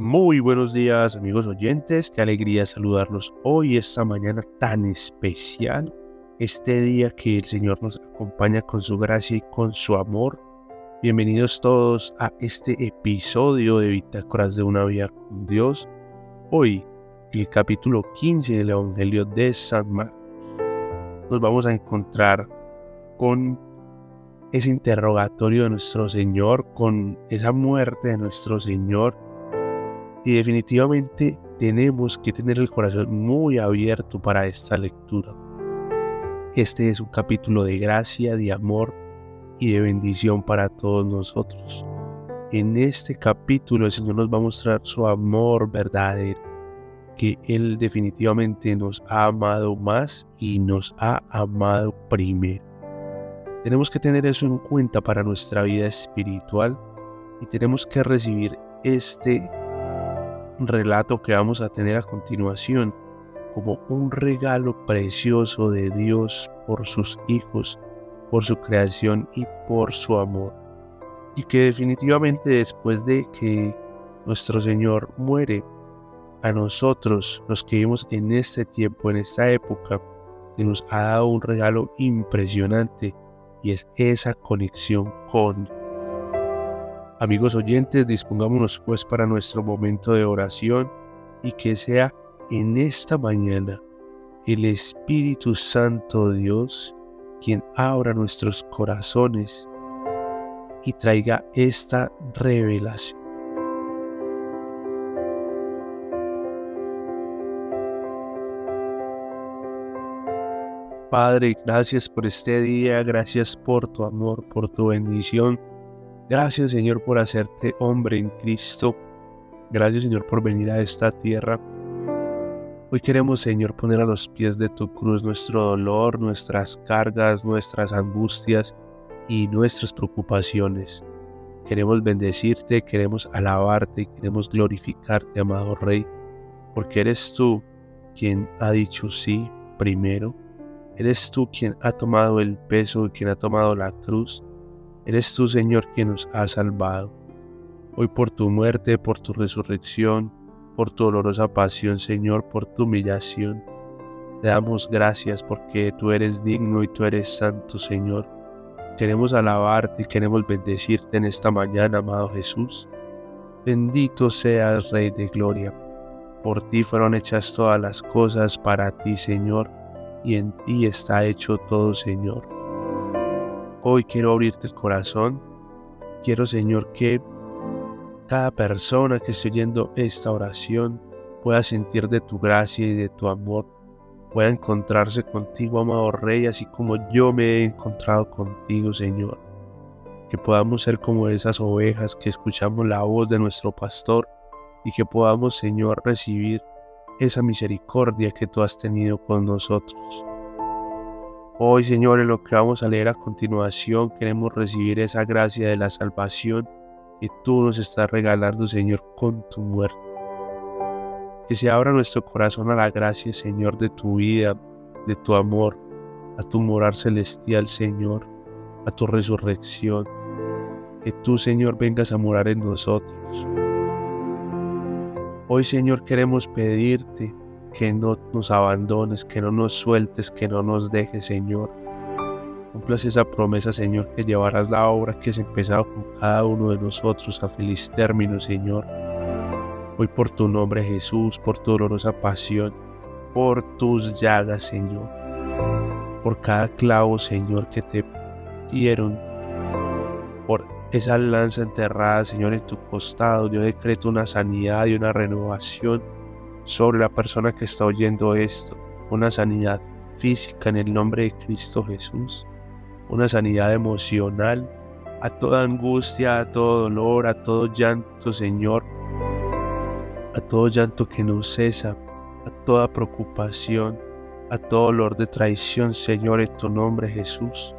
Muy buenos días amigos oyentes, qué alegría saludarlos hoy, esta mañana tan especial, este día que el Señor nos acompaña con su gracia y con su amor. Bienvenidos todos a este episodio de Bitácoras de una vida con Dios. Hoy, el capítulo 15 del Evangelio de San Marcos. Nos vamos a encontrar con ese interrogatorio de nuestro Señor, con esa muerte de nuestro Señor y definitivamente tenemos que tener el corazón muy abierto para esta lectura. Este es un capítulo de gracia, de amor y de bendición para todos nosotros. En este capítulo el Señor nos va a mostrar su amor verdadero, que Él definitivamente nos ha amado más y nos ha amado primero. Tenemos que tener eso en cuenta para nuestra vida espiritual y tenemos que recibir este relato que vamos a tener a continuación como un regalo precioso de Dios por sus hijos, por su creación y por su amor. Y que definitivamente después de que nuestro Señor muere, a nosotros, los que vivimos en este tiempo, en esta época, que nos ha dado un regalo impresionante y es esa conexión con Amigos oyentes, dispongámonos pues para nuestro momento de oración y que sea en esta mañana el Espíritu Santo Dios quien abra nuestros corazones y traiga esta revelación. Padre, gracias por este día, gracias por tu amor, por tu bendición. Gracias Señor por hacerte hombre en Cristo. Gracias Señor por venir a esta tierra. Hoy queremos Señor poner a los pies de tu cruz nuestro dolor, nuestras cargas, nuestras angustias y nuestras preocupaciones. Queremos bendecirte, queremos alabarte, queremos glorificarte, amado Rey, porque eres tú quien ha dicho sí primero. Eres tú quien ha tomado el peso, quien ha tomado la cruz Eres tú, Señor, quien nos ha salvado. Hoy por tu muerte, por tu resurrección, por tu dolorosa pasión, Señor, por tu humillación. Te damos gracias porque tú eres digno y tú eres santo, Señor. Queremos alabarte y queremos bendecirte en esta mañana, amado Jesús. Bendito seas, Rey de Gloria. Por ti fueron hechas todas las cosas para ti, Señor, y en ti está hecho todo, Señor. Hoy quiero abrirte el corazón. Quiero, Señor, que cada persona que esté oyendo esta oración pueda sentir de tu gracia y de tu amor, pueda encontrarse contigo, amado Rey, así como yo me he encontrado contigo, Señor. Que podamos ser como esas ovejas que escuchamos la voz de nuestro pastor y que podamos, Señor, recibir esa misericordia que tú has tenido con nosotros. Hoy, Señor, en lo que vamos a leer a continuación, queremos recibir esa gracia de la salvación que tú nos estás regalando, Señor, con tu muerte. Que se abra nuestro corazón a la gracia, Señor, de tu vida, de tu amor, a tu morar celestial, Señor, a tu resurrección. Que tú, Señor, vengas a morar en nosotros. Hoy, Señor, queremos pedirte que no nos abandones, que no nos sueltes, que no nos dejes, Señor. Cumplas esa promesa, Señor, que llevarás la obra que has empezado con cada uno de nosotros a feliz término, Señor. Hoy por tu nombre, Jesús, por tu dolorosa pasión, por tus llagas, Señor. Por cada clavo, Señor, que te dieron. Por esa lanza enterrada, Señor, en tu costado. Yo decreto una sanidad y una renovación sobre la persona que está oyendo esto, una sanidad física en el nombre de Cristo Jesús, una sanidad emocional, a toda angustia, a todo dolor, a todo llanto, Señor, a todo llanto que no cesa, a toda preocupación, a todo dolor de traición, Señor, en tu nombre Jesús,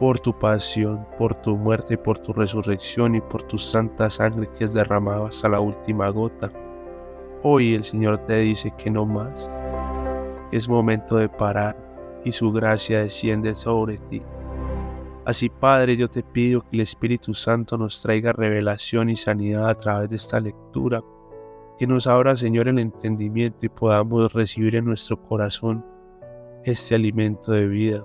por tu pasión, por tu muerte, por tu resurrección y por tu santa sangre que es derramada hasta la última gota. Hoy el Señor te dice que no más, es momento de parar y su gracia desciende sobre ti. Así Padre, yo te pido que el Espíritu Santo nos traiga revelación y sanidad a través de esta lectura, que nos abra, Señor, el entendimiento y podamos recibir en nuestro corazón este alimento de vida.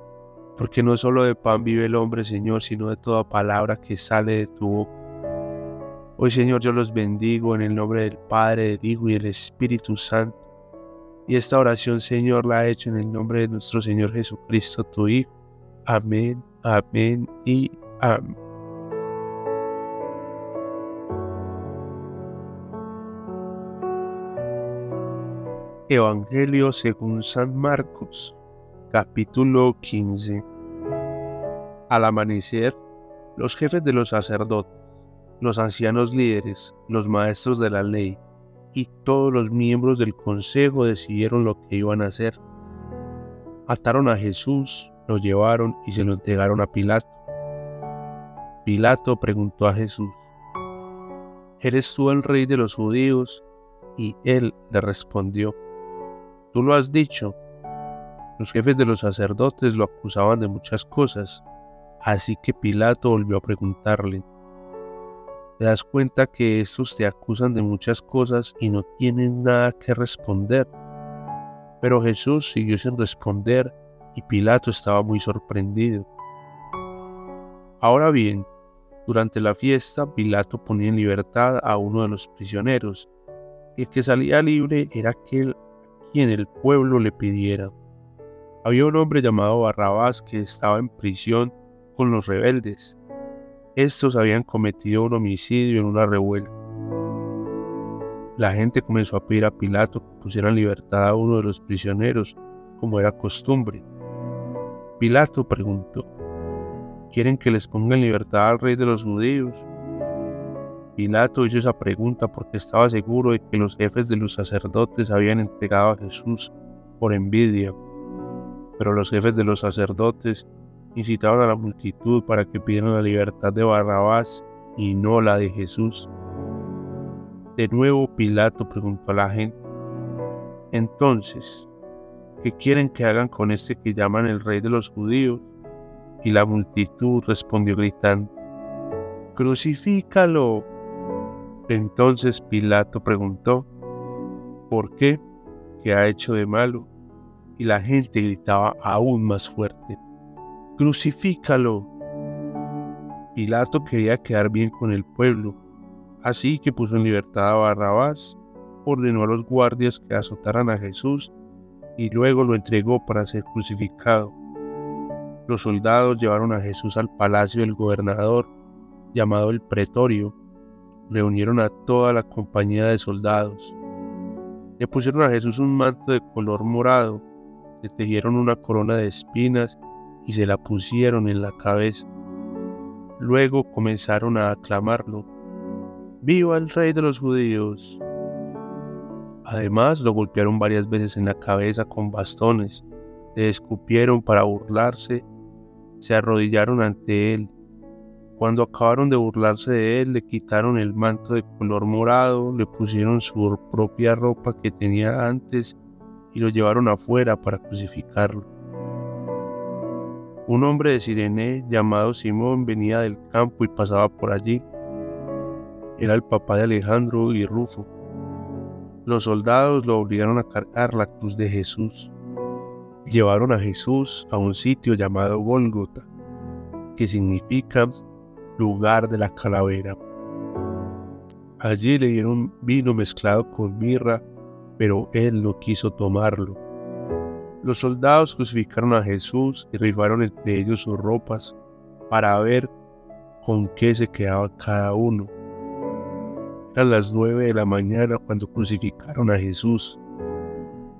Porque no solo de pan vive el hombre, Señor, sino de toda palabra que sale de tu boca. Hoy, Señor, yo los bendigo en el nombre del Padre, del Hijo y del Espíritu Santo. Y esta oración, Señor, la he hecho en el nombre de nuestro Señor Jesucristo, tu Hijo. Amén, amén y amén. Evangelio según San Marcos, capítulo 15. Al amanecer, los jefes de los sacerdotes, los ancianos líderes, los maestros de la ley y todos los miembros del consejo decidieron lo que iban a hacer. Ataron a Jesús, lo llevaron y se lo entregaron a Pilato. Pilato preguntó a Jesús, ¿Eres tú el rey de los judíos? Y él le respondió, Tú lo has dicho. Los jefes de los sacerdotes lo acusaban de muchas cosas, así que Pilato volvió a preguntarle, ¿te das cuenta que estos te acusan de muchas cosas y no tienen nada que responder? Pero Jesús siguió sin responder y Pilato estaba muy sorprendido. Ahora bien, durante la fiesta Pilato ponía en libertad a uno de los prisioneros. El que salía libre era aquel quien el pueblo le pidiera. Había un hombre llamado Barrabás que estaba en prisión con los rebeldes. Estos habían cometido un homicidio en una revuelta. La gente comenzó a pedir a Pilato que pusiera en libertad a uno de los prisioneros, como era costumbre. Pilato preguntó, ¿quieren que les ponga en libertad al rey de los judíos? Pilato hizo esa pregunta porque estaba seguro de que los jefes de los sacerdotes habían entregado a Jesús por envidia. Pero los jefes de los sacerdotes incitaban a la multitud para que pidieran la libertad de Barrabás y no la de Jesús. De nuevo Pilato preguntó a la gente, entonces, ¿qué quieren que hagan con este que llaman el rey de los judíos? Y la multitud respondió gritando, crucifícalo. Entonces Pilato preguntó, ¿por qué? ¿Qué ha hecho de malo? Y la gente gritaba aún más fuerte, crucifícalo. Pilato quería quedar bien con el pueblo, así que puso en libertad a Barrabás, ordenó a los guardias que azotaran a Jesús y luego lo entregó para ser crucificado. Los soldados llevaron a Jesús al palacio del gobernador, llamado el pretorio, reunieron a toda la compañía de soldados. Le pusieron a Jesús un manto de color morado, le tejieron una corona de espinas y se la pusieron en la cabeza. Luego comenzaron a aclamarlo. ¡Viva el rey de los judíos! Además lo golpearon varias veces en la cabeza con bastones, le escupieron para burlarse, se arrodillaron ante él cuando acabaron de burlarse de él, le quitaron el manto de color morado, le pusieron su propia ropa que tenía antes y lo llevaron afuera para crucificarlo. Un hombre de Sirene llamado Simón venía del campo y pasaba por allí. Era el papá de Alejandro y Rufo. Los soldados lo obligaron a cargar la cruz de Jesús. Llevaron a Jesús a un sitio llamado Gólgota, que significa lugar de la calavera. Allí le dieron vino mezclado con mirra, pero él no quiso tomarlo. Los soldados crucificaron a Jesús y rifaron entre ellos sus ropas para ver con qué se quedaba cada uno. Eran las nueve de la mañana cuando crucificaron a Jesús.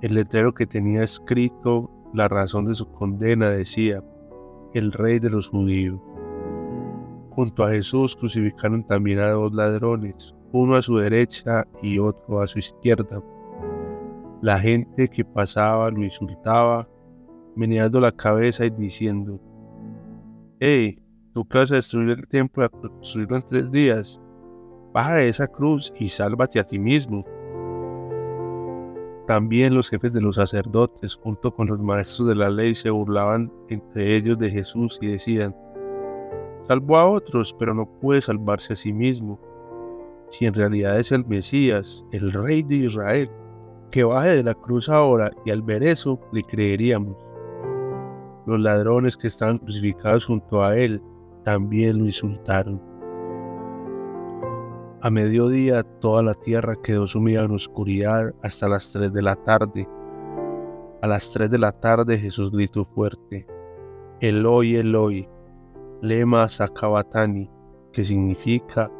El letrero que tenía escrito la razón de su condena decía, el rey de los judíos. Junto a Jesús crucificaron también a dos ladrones, uno a su derecha y otro a su izquierda. La gente que pasaba lo insultaba, meneando la cabeza y diciendo, Hey, tú que vas a destruir el templo y a construirlo en tres días, baja de esa cruz y sálvate a ti mismo. También los jefes de los sacerdotes, junto con los maestros de la ley, se burlaban entre ellos de Jesús y decían, Salvó a otros, pero no puede salvarse a sí mismo. si en realidad es el Mesías, el Rey de Israel. Que baje de la cruz ahora y al ver eso le creeríamos. Los ladrones que estaban crucificados junto a él también lo insultaron. A mediodía toda la tierra quedó sumida en oscuridad hasta las 3 de la tarde. A las 3 de la tarde Jesús gritó fuerte, Eloi, Eloi, lema sacabatani, que significa,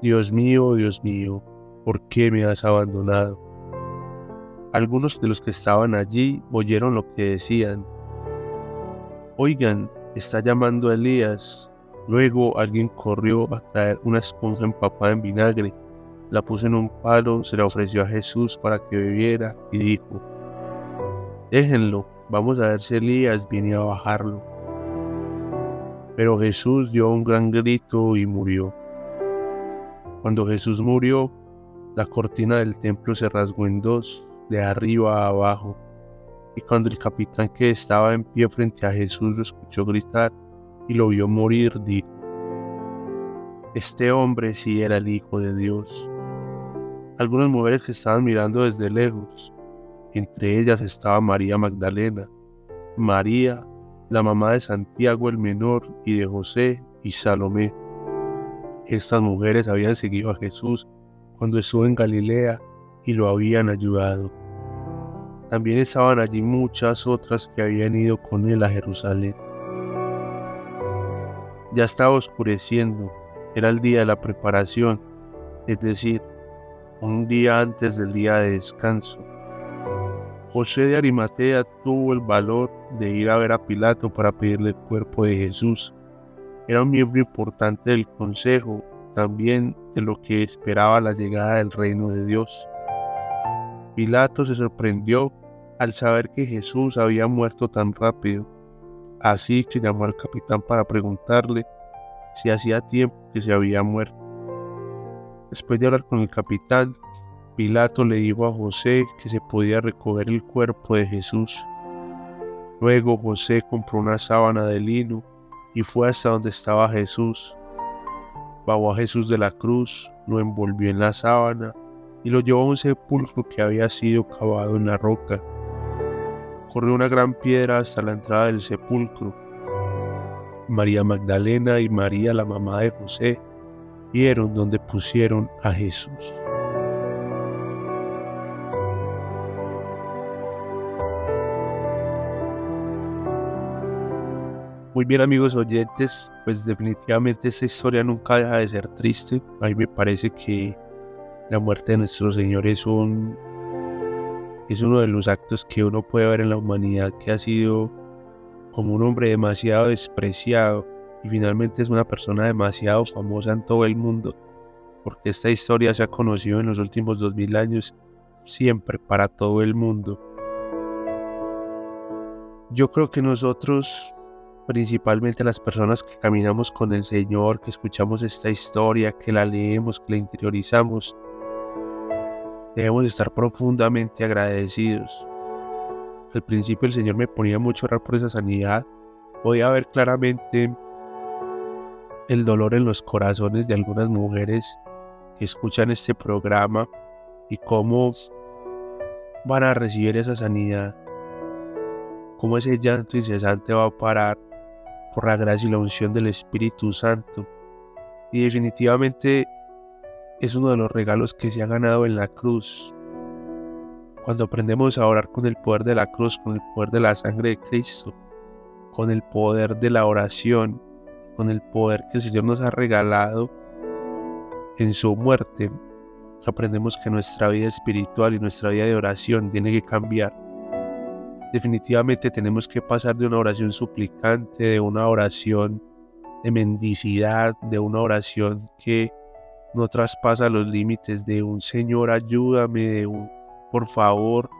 Dios mío, Dios mío, ¿por qué me has abandonado? Algunos de los que estaban allí oyeron lo que decían. Oigan, está llamando a Elías. Luego alguien corrió a traer una esponja empapada en vinagre, la puso en un palo, se la ofreció a Jesús para que bebiera y dijo, déjenlo, vamos a ver si Elías viene a bajarlo. Pero Jesús dio un gran grito y murió. Cuando Jesús murió, la cortina del templo se rasgó en dos, de arriba a abajo. Y cuando el capitán que estaba en pie frente a Jesús lo escuchó gritar, y lo vio morir, dijo, este hombre sí era el Hijo de Dios. Algunas mujeres que estaban mirando desde lejos, entre ellas estaba María Magdalena, María, la mamá de Santiago el menor y de José y Salomé. Estas mujeres habían seguido a Jesús cuando estuvo en Galilea y lo habían ayudado. También estaban allí muchas otras que habían ido con él a Jerusalén. Ya estaba oscureciendo, era el día de la preparación, es decir, un día antes del día de descanso. José de Arimatea tuvo el valor de ir a ver a Pilato para pedirle el cuerpo de Jesús. Era un miembro importante del consejo, también de lo que esperaba la llegada del reino de Dios. Pilato se sorprendió al saber que Jesús había muerto tan rápido Así que llamó al capitán para preguntarle si hacía tiempo que se había muerto. Después de hablar con el capitán, Pilato le dijo a José que se podía recoger el cuerpo de Jesús. Luego José compró una sábana de lino y fue hasta donde estaba Jesús. Bajó a Jesús de la cruz, lo envolvió en la sábana y lo llevó a un sepulcro que había sido cavado en la roca corrió una gran piedra hasta la entrada del sepulcro. María Magdalena y María, la mamá de José, vieron donde pusieron a Jesús. Muy bien amigos oyentes, pues definitivamente esta historia nunca deja de ser triste. A mí me parece que la muerte de nuestro Señor es un es uno de los actos que uno puede ver en la humanidad que ha sido como un hombre demasiado despreciado y finalmente es una persona demasiado famosa en todo el mundo, porque esta historia se ha conocido en los últimos dos mil años siempre para todo el mundo. Yo creo que nosotros, principalmente las personas que caminamos con el Señor, que escuchamos esta historia, que la leemos, que la interiorizamos, debemos estar profundamente agradecidos. Al principio el Señor me ponía mucho orar por esa sanidad. Podía ver claramente el dolor en los corazones de algunas mujeres que escuchan este programa y cómo van a recibir esa sanidad. Cómo ese llanto incesante va a parar por la gracia y la unción del Espíritu Santo. Y definitivamente es uno de los regalos que se ha ganado en la cruz. Cuando aprendemos a orar con el poder de la cruz, con el poder de la sangre de Cristo, con el poder de la oración, con el poder que el Señor nos ha regalado en su muerte, aprendemos que nuestra vida espiritual y nuestra vida de oración tiene que cambiar. Definitivamente tenemos que pasar de una oración suplicante, de una oración de mendicidad, de una oración que no traspasa los límites de un Señor, ayúdame, por favor,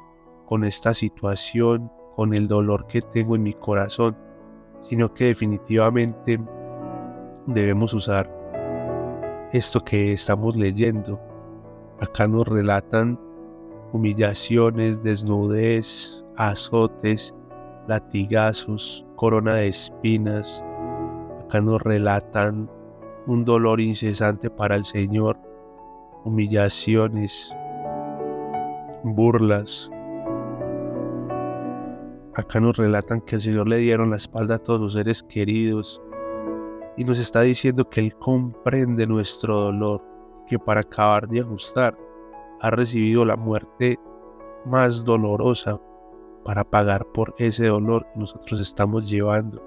con esta situación, con el dolor que tengo en mi corazón, sino que definitivamente debemos usar esto que estamos leyendo. Acá nos relatan humillaciones, desnudez, azotes, latigazos, corona de espinas. Acá nos relatan un dolor incesante para el Señor, humillaciones, burlas. Acá nos relatan que el Señor le dieron la espalda a todos los seres queridos y nos está diciendo que Él comprende nuestro dolor, que para acabar de ajustar ha recibido la muerte más dolorosa para pagar por ese dolor que nosotros estamos llevando,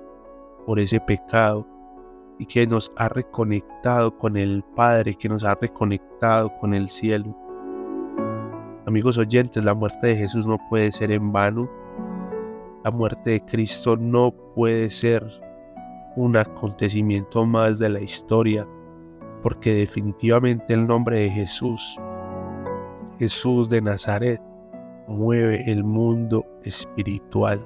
por ese pecado, y que nos ha reconectado con el Padre, que nos ha reconectado con el cielo. Amigos oyentes, la muerte de Jesús no puede ser en vano. La muerte de Cristo no puede ser un acontecimiento más de la historia, porque definitivamente el nombre de Jesús, Jesús de Nazaret, mueve el mundo espiritual.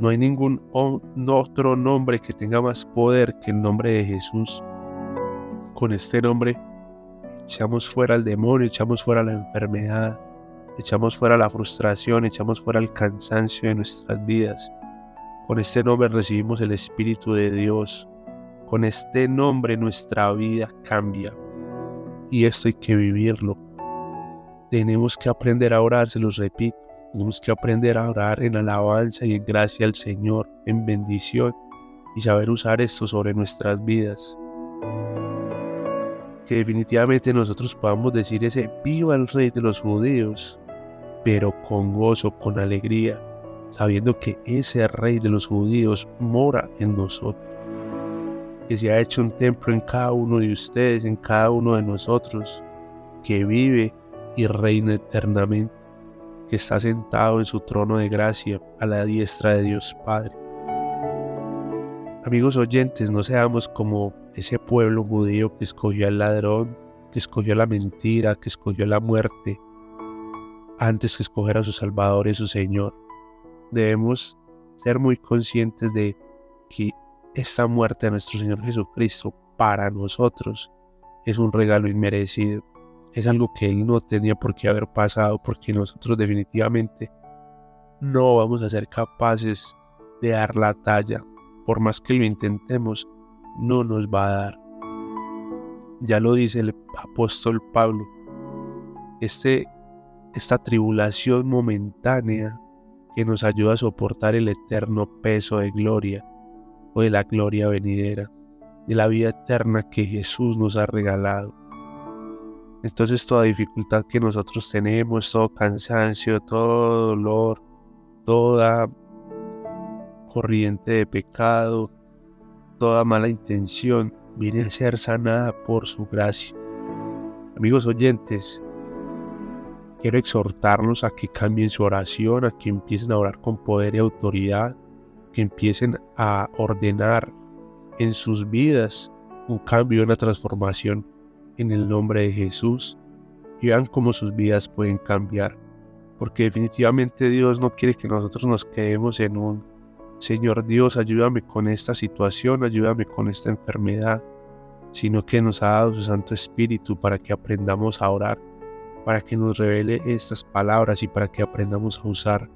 No hay ningún otro nombre que tenga más poder que el nombre de Jesús. Con este nombre echamos fuera al demonio, echamos fuera la enfermedad, echamos fuera la frustración, echamos fuera el cansancio de nuestras vidas. Con este nombre recibimos el Espíritu de Dios. Con este nombre nuestra vida cambia. Y esto hay que vivirlo. Tenemos que aprender a orar, se los repito. Tenemos que aprender a orar en alabanza y en gracia al Señor, en bendición y saber usar esto sobre nuestras vidas. Que definitivamente nosotros podamos decir ese viva el rey de los judíos, pero con gozo, con alegría, sabiendo que ese rey de los judíos mora en nosotros. Que se ha hecho un templo en cada uno de ustedes, en cada uno de nosotros, que vive y reina eternamente, que está sentado en su trono de gracia a la diestra de Dios Padre. Amigos oyentes, no seamos como ese pueblo judío que escogió al ladrón, que escogió la mentira, que escogió la muerte, antes que escoger a su Salvador y su Señor. Debemos ser muy conscientes de que esta muerte de nuestro Señor Jesucristo para nosotros es un regalo inmerecido es algo que Él no tenía por qué haber pasado porque nosotros definitivamente no vamos a ser capaces de dar la talla. Por más que lo intentemos, no nos va a dar. Ya lo dice el apóstol Pablo. Este, esta tribulación momentánea que nos ayuda a soportar el eterno peso de gloria o de la gloria venidera, de la vida eterna que Jesús nos ha regalado. Entonces toda dificultad que nosotros tenemos, todo cansancio, todo dolor, toda corriente de pecado, toda mala intención, viene a ser sanada por su gracia. Amigos oyentes, quiero exhortarlos a que cambien su oración, a que empiecen a orar con poder y autoridad, que empiecen a ordenar en sus vidas un cambio, una transformación en el nombre de Jesús y vean cómo sus vidas pueden cambiar. Porque definitivamente Dios no quiere que nosotros nos quedemos en un Señor Dios, ayúdame con esta situación, ayúdame con esta enfermedad, sino que nos ha dado su Santo Espíritu para que aprendamos a orar, para que nos revele estas palabras y para que aprendamos a usar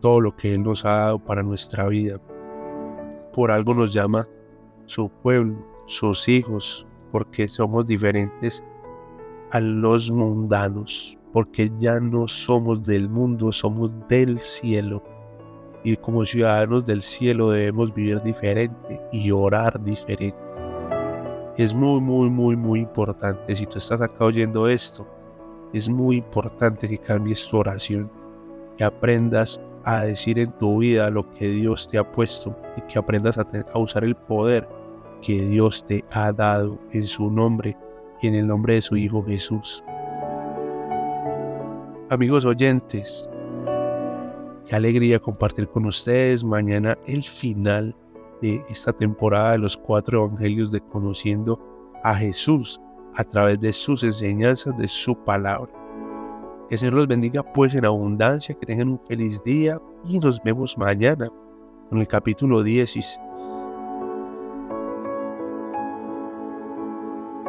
todo lo que Él nos ha dado para nuestra vida. Por algo nos llama su pueblo, sus hijos, porque somos diferentes a los mundanos, porque ya no somos del mundo, somos del cielo. Y como ciudadanos del cielo debemos vivir diferente y orar diferente. Es muy, muy, muy, muy importante. Si tú estás acá oyendo esto, es muy importante que cambies tu oración, que aprendas a decir en tu vida lo que Dios te ha puesto y que aprendas a, a usar el poder que Dios te ha dado en su nombre y en el nombre de su Hijo Jesús. Amigos oyentes, qué alegría compartir con ustedes mañana el final de esta temporada de los cuatro evangelios de conociendo a Jesús a través de sus enseñanzas, de su palabra. Que el Señor los bendiga pues en abundancia, que tengan un feliz día y nos vemos mañana con el capítulo 16